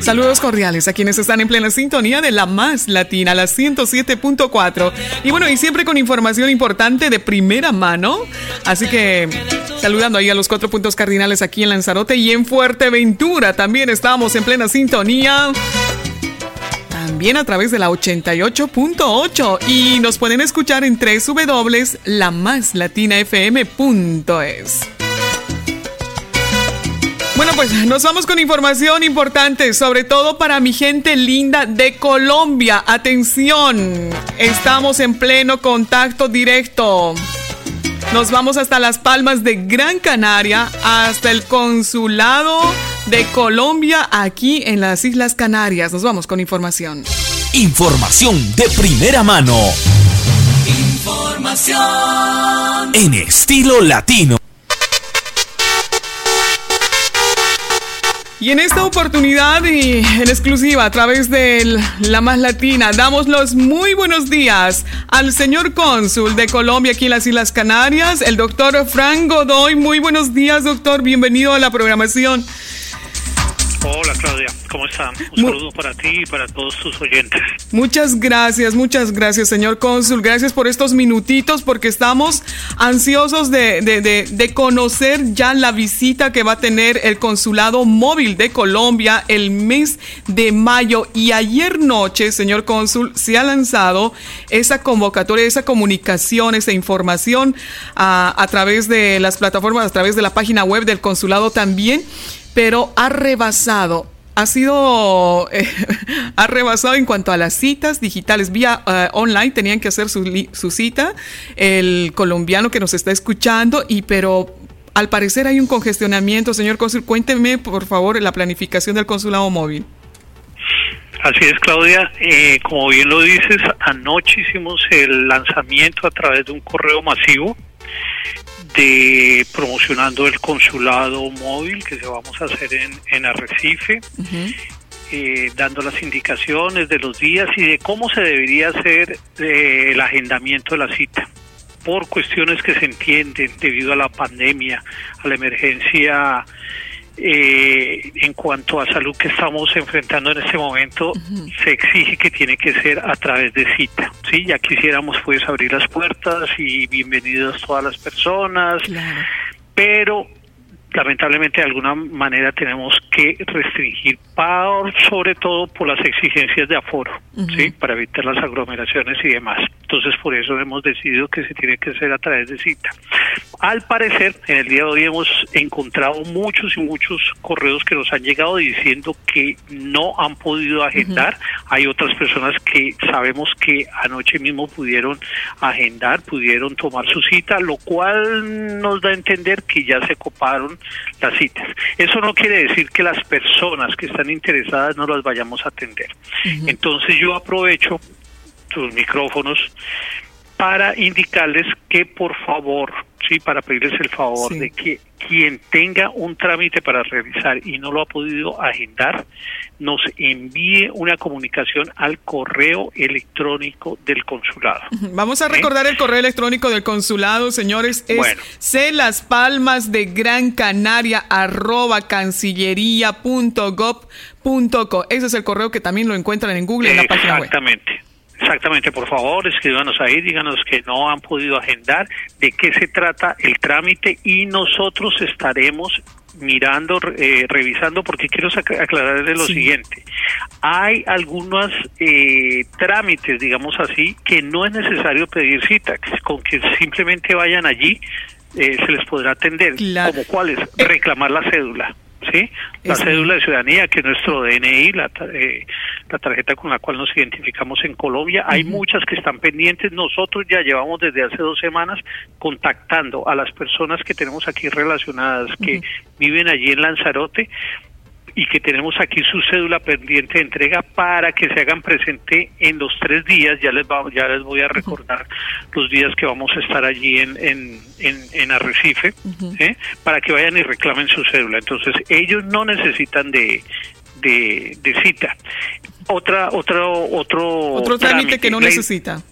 Saludos cordiales a quienes están en plena sintonía de la más latina, la 107.4. Y bueno, y siempre con información importante de primera mano. Así que saludando ahí a los cuatro puntos cardinales aquí en Lanzarote y en Fuerteventura. También estamos en plena sintonía también a través de la 88.8 y nos pueden escuchar en www.lamaslatinafm.es. Pues nos vamos con información importante, sobre todo para mi gente linda de Colombia. Atención, estamos en pleno contacto directo. Nos vamos hasta Las Palmas de Gran Canaria, hasta el consulado de Colombia aquí en las Islas Canarias. Nos vamos con información. Información de primera mano. Información en estilo latino. Y en esta oportunidad y en exclusiva a través de La Más Latina, damos los muy buenos días al señor cónsul de Colombia aquí en las Islas Canarias, el doctor Frank Godoy. Muy buenos días, doctor. Bienvenido a la programación. Hola Claudia, ¿cómo están? Un saludo para ti y para todos tus oyentes. Muchas gracias, muchas gracias señor cónsul, gracias por estos minutitos porque estamos ansiosos de, de, conocer ya la visita que va a tener el consulado móvil de Colombia el mes de mayo y ayer noche, señor cónsul, se ha lanzado esa convocatoria, esa comunicación, esa información a, a través de las plataformas, a través de la página web del consulado también pero ha rebasado ha sido eh, ha rebasado en cuanto a las citas digitales. Vía eh, online tenían que hacer su, su, cita el colombiano que nos está escuchando y pero al parecer hay un congestionamiento. Señor cónsul cuénteme por favor la planificación del consulado móvil. Así es, Claudia. Eh, como bien lo dices, anoche hicimos el lanzamiento a través de un correo masivo de promocionando el consulado móvil que se vamos a hacer en, en Arrecife, eh, dando las indicaciones de los días y de cómo se debería hacer eh, el agendamiento de la cita. Por cuestiones que se entienden debido a la pandemia, a la emergencia eh, en cuanto a salud que estamos enfrentando en este momento, se exige que tiene que ser a través de cita. Sí, ya quisiéramos pues abrir las puertas y bienvenidas todas las personas, pero lamentablemente de alguna manera tenemos que restringir por, sobre todo por las exigencias de aforo, ¿sí? para evitar las aglomeraciones y demás. Entonces por eso hemos decidido que se tiene que hacer a través de cita. Al parecer, en el día de hoy hemos encontrado muchos y muchos correos que nos han llegado diciendo que no han podido agendar. Hay otras personas que sabemos que anoche mismo pudieron agendar, pudieron tomar su cita, lo cual nos da a entender que ya se coparon las citas. Eso no quiere decir que las personas que están interesadas no las vayamos a atender. Entonces yo aprovecho tus micrófonos para indicarles que por favor, sí, para pedirles el favor de que quien tenga un trámite para realizar y no lo ha podido agendar, nos envíe una comunicación al correo electrónico del consulado. Vamos a recordar el correo electrónico del consulado, señores, es bueno. C las palmas de Gran Canaria arroba cancillería.gov.co. Ese es el correo que también lo encuentran en Google en la página web. Exactamente. Exactamente, por favor, escríbanos ahí, díganos que no han podido agendar, de qué se trata el trámite y nosotros estaremos mirando, eh, revisando, porque quiero aclararles lo siguiente. Hay algunos eh, trámites, digamos así, que no es necesario pedir cita, con que simplemente vayan allí eh, se les podrá atender. ¿Como cuáles? Reclamar la cédula. ¿Sí? La cédula de ciudadanía, que es nuestro DNI, la, eh, la tarjeta con la cual nos identificamos en Colombia. Hay muchas que están pendientes. Nosotros ya llevamos desde hace dos semanas contactando a las personas que tenemos aquí relacionadas, que viven allí en Lanzarote, y que tenemos aquí su cédula pendiente de entrega para que se hagan presente en los tres días. Ya les, va, ya les voy a recordar los días que vamos a estar allí en, en, en, Arrecife, ¿eh? para que vayan y reclamen su cédula. Entonces, ellos no necesitan de, de, cita. Otra, otro, otro, otro trámite, que no necesita.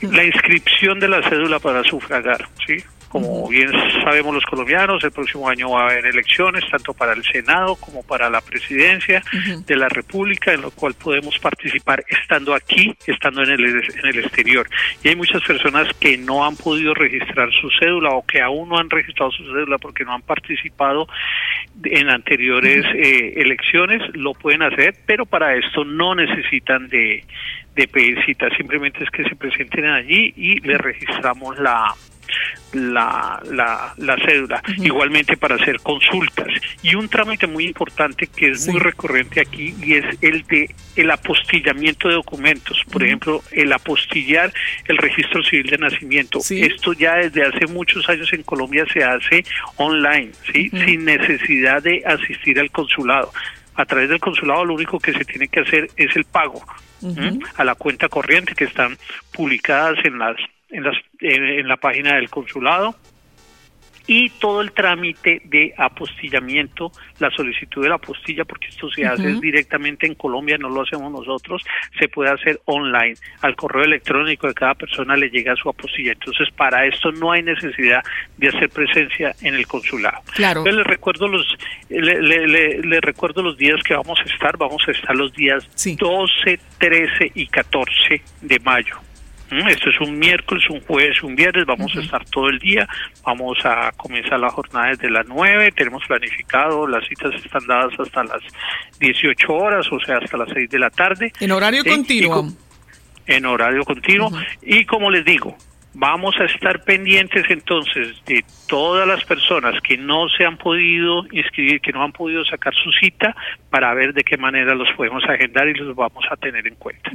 La inscripción de la cédula para sufragar, ¿sí? Como bien sabemos los colombianos, el próximo año va a haber elecciones, tanto para el Senado como para la presidencia de la República, en lo cual podemos participar estando aquí, estando en el, en el exterior. Y hay muchas personas que no han podido registrar su cédula o que aún no han registrado su cédula porque no han participado en anteriores eh, elecciones, lo pueden hacer, pero para esto no necesitan de, de pedir cita, simplemente es que se presenten allí y le registramos la la, la, cédula, igualmente para hacer consultas. Y un trámite muy importante que es muy recurrente aquí y es el de el apostillamiento de documentos. Por ejemplo, el apostillar el registro civil de nacimiento. Esto ya desde hace muchos años en Colombia se hace online, ¿sí? sin necesidad de asistir al consulado. A través del consulado lo único que se tiene que hacer es el pago a la cuenta corriente que están publicadas en las en, las, en, la página del consulado y todo el trámite de apostillamiento, la solicitud de la apostilla, porque esto se hace directamente en Colombia, no lo hacemos nosotros, se puede hacer online. Al correo electrónico de cada persona le llega su apostilla. Entonces, para esto no hay necesidad de hacer presencia en el consulado. Claro. Entonces, les recuerdo los, le, recuerdo los días que vamos a estar. Vamos a estar los días 12, 13 y 14 de mayo. Mm, esto es un miércoles, un jueves, un viernes, vamos a estar todo el día, vamos a comenzar la jornada desde las 9, tenemos planificado, las citas están dadas hasta las 18 horas, o sea, hasta las 6 de la tarde. En horario eh, continuo. En horario continuo. Y como les digo, Vamos a estar pendientes entonces de todas las personas que no se han podido inscribir, que no han podido sacar su cita, para ver de qué manera los podemos agendar y los vamos a tener en cuenta.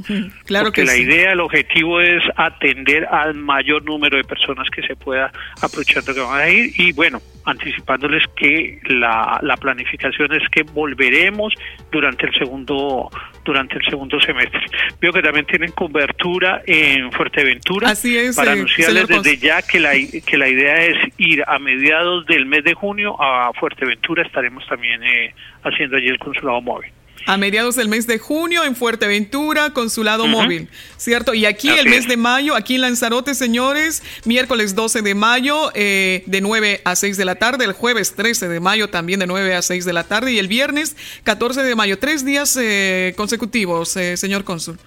Claro Porque que la idea, el objetivo es atender al mayor número de personas que se pueda aprovechando que van a ir y bueno, anticipándoles que la, la planificación es que volveremos durante el segundo durante el segundo semestre. Veo que también tienen cobertura en Fuerteventura. Así es. Para anunciarles desde ya que la, que la idea es ir a mediados del mes de junio a Fuerteventura. Estaremos también eh, haciendo allí el consulado móvil a mediados del mes de junio en Fuerteventura, consulado móvil, ¿cierto? Y aquí el mes de mayo, aquí en Lanzarote, señores, miércoles 12 de mayo eh, de 9 a 6 de la tarde, el jueves 13 de mayo también de 9 a 6 de la tarde y el viernes 14 de mayo, tres días eh, consecutivos, eh, señor cónsul.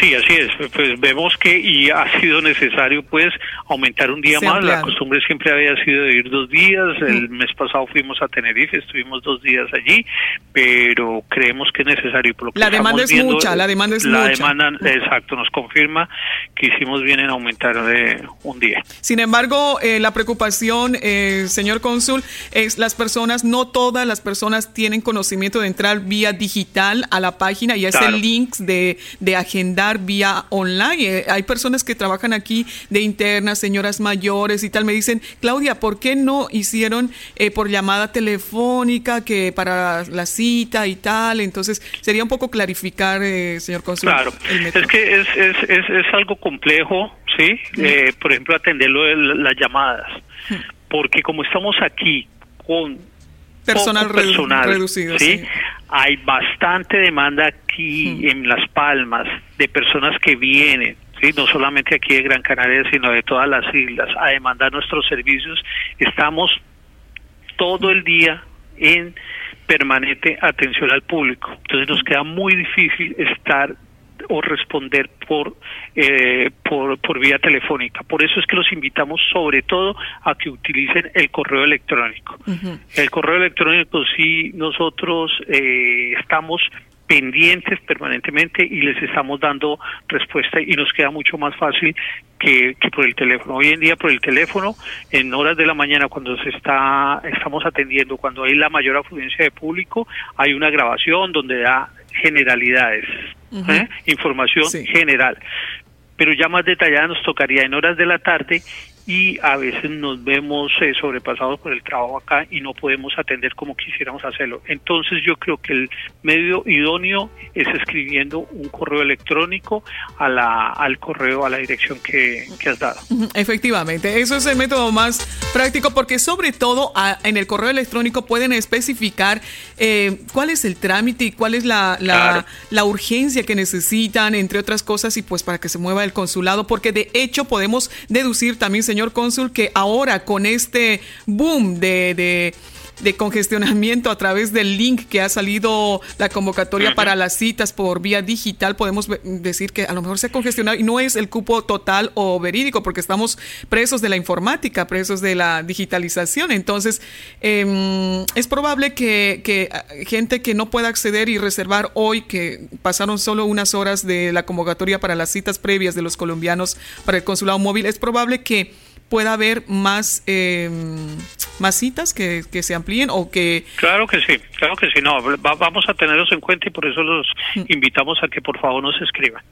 Sí, así es. Pues vemos que y ha sido necesario pues aumentar un día más. La costumbre siempre había sido de ir dos días. El mes pasado fuimos a Tenerife, estuvimos dos días allí, pero creemos que es necesario. Por lo que la demanda es mucha, la demanda es la mucha. demanda, exacto, nos confirma que hicimos bien en aumentar de un día. Sin embargo, eh, la preocupación, eh, señor cónsul, es las personas, no todas las personas tienen conocimiento de entrar vía digital a la página y ese link de, de agenda vía online. Eh, hay personas que trabajan aquí de señoras mayores y tal. Me dicen, Claudia, ¿por qué no hicieron eh, por llamada telefónica que para la cita y tal? Entonces, sería un poco clarificar, eh, señor consul. Claro, es que es, es, es, es, algo complejo, ¿sí? por ejemplo, atenderlo de las llamadas. Porque como estamos aquí con personal, reducido, ¿sí? Hay bastante demanda aquí en Las Palmas de personas que vienen, ¿sí? no solamente aquí de Gran Canaria, sino de todas las islas, a demandar nuestros servicios. Estamos todo el día en permanente atención al público. Entonces nos queda muy difícil estar o responder por, eh, por, por vía telefónica. Por eso es que los invitamos sobre todo a que utilicen el correo electrónico. El correo electrónico sí nosotros eh, estamos pendientes permanentemente y les estamos dando respuesta y nos queda mucho más fácil que, que, por el teléfono. Hoy en día por el teléfono, en horas de la mañana cuando se está estamos atendiendo, cuando hay la mayor afluencia de público, hay una grabación donde da generalidades, ¿eh? información general. Pero ya más detallada nos tocaría en horas de la tarde y a veces nos vemos eh, sobrepasados por el trabajo acá y no podemos atender como quisiéramos hacerlo. Entonces yo creo que el medio idóneo es escribiendo un correo electrónico a la, al correo, a la dirección que, has dado. Efectivamente, eso es el método más práctico porque sobre todo en el correo electrónico pueden especificar eh, cuál es el trámite y cuál es la, la, la urgencia que necesitan, entre otras cosas, y pues para que se mueva el consulado, porque de hecho podemos deducir también, señor cónsul, que ahora con este boom de de congestionamiento a través del link que ha salido la convocatoria para las citas por vía digital, podemos decir que a lo mejor se ha congestionado y no es el cupo total o verídico, porque estamos presos de la informática, presos de la digitalización. Entonces, em, es probable que, que ah, gente que no pueda acceder y reservar hoy, que pasaron solo unas horas de la convocatoria para las citas previas de los colombianos para el consulado móvil, es probable que pueda haber más, eh, más citas que, que, se amplíen o que... Claro que sí, claro que sí, no, vamos a tenerlos en cuenta y por eso los mm. invitamos a que por favor nos escriban,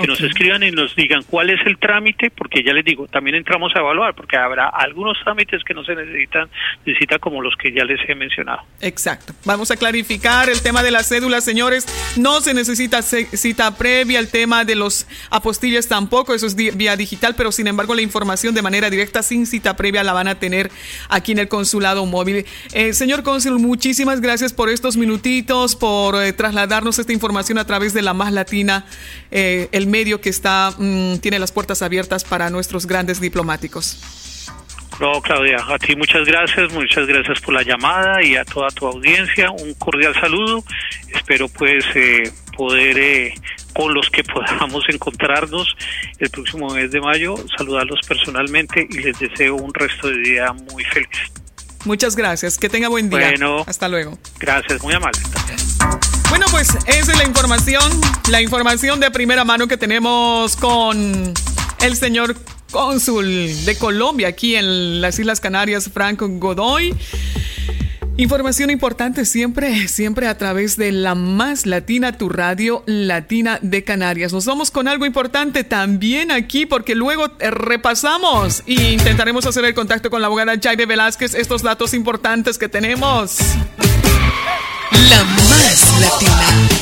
que nos escriban y nos digan cuál es el trámite, porque ya les digo, también entramos a evaluar, porque habrá algunos trámites que no se necesitan, necesita como los que ya les he mencionado. Exacto, vamos a clarificar el tema de las cédulas, señores, no se necesita cita previa, el tema de los apostilles tampoco, eso es vía digital, pero sin embargo la información de manera directa sin cita previa la van a tener aquí en el consulado móvil. Eh, señor cónsul, muchísimas gracias por estos minutitos, por eh, trasladarnos esta información a través de la Más Latina, eh, el medio que está mm, tiene las puertas abiertas para nuestros grandes diplomáticos. No, Claudia, a ti muchas gracias, muchas gracias por la llamada y a toda tu audiencia. Un cordial saludo. Espero pues poder con los que podamos encontrarnos el próximo mes de mayo, saludarlos personalmente y les deseo un resto de día muy feliz. Muchas gracias, que tenga buen día. Bueno, hasta luego. Gracias, muy amable. Bueno, pues esa es la información, la información de primera mano que tenemos con el señor cónsul de Colombia aquí en las Islas Canarias, Franco Godoy. Información importante siempre, siempre a través de la más latina, tu radio latina de Canarias. Nos vamos con algo importante también aquí porque luego eh, repasamos e intentaremos hacer el contacto con la abogada Jaide Velázquez, estos datos importantes que tenemos. La más latina.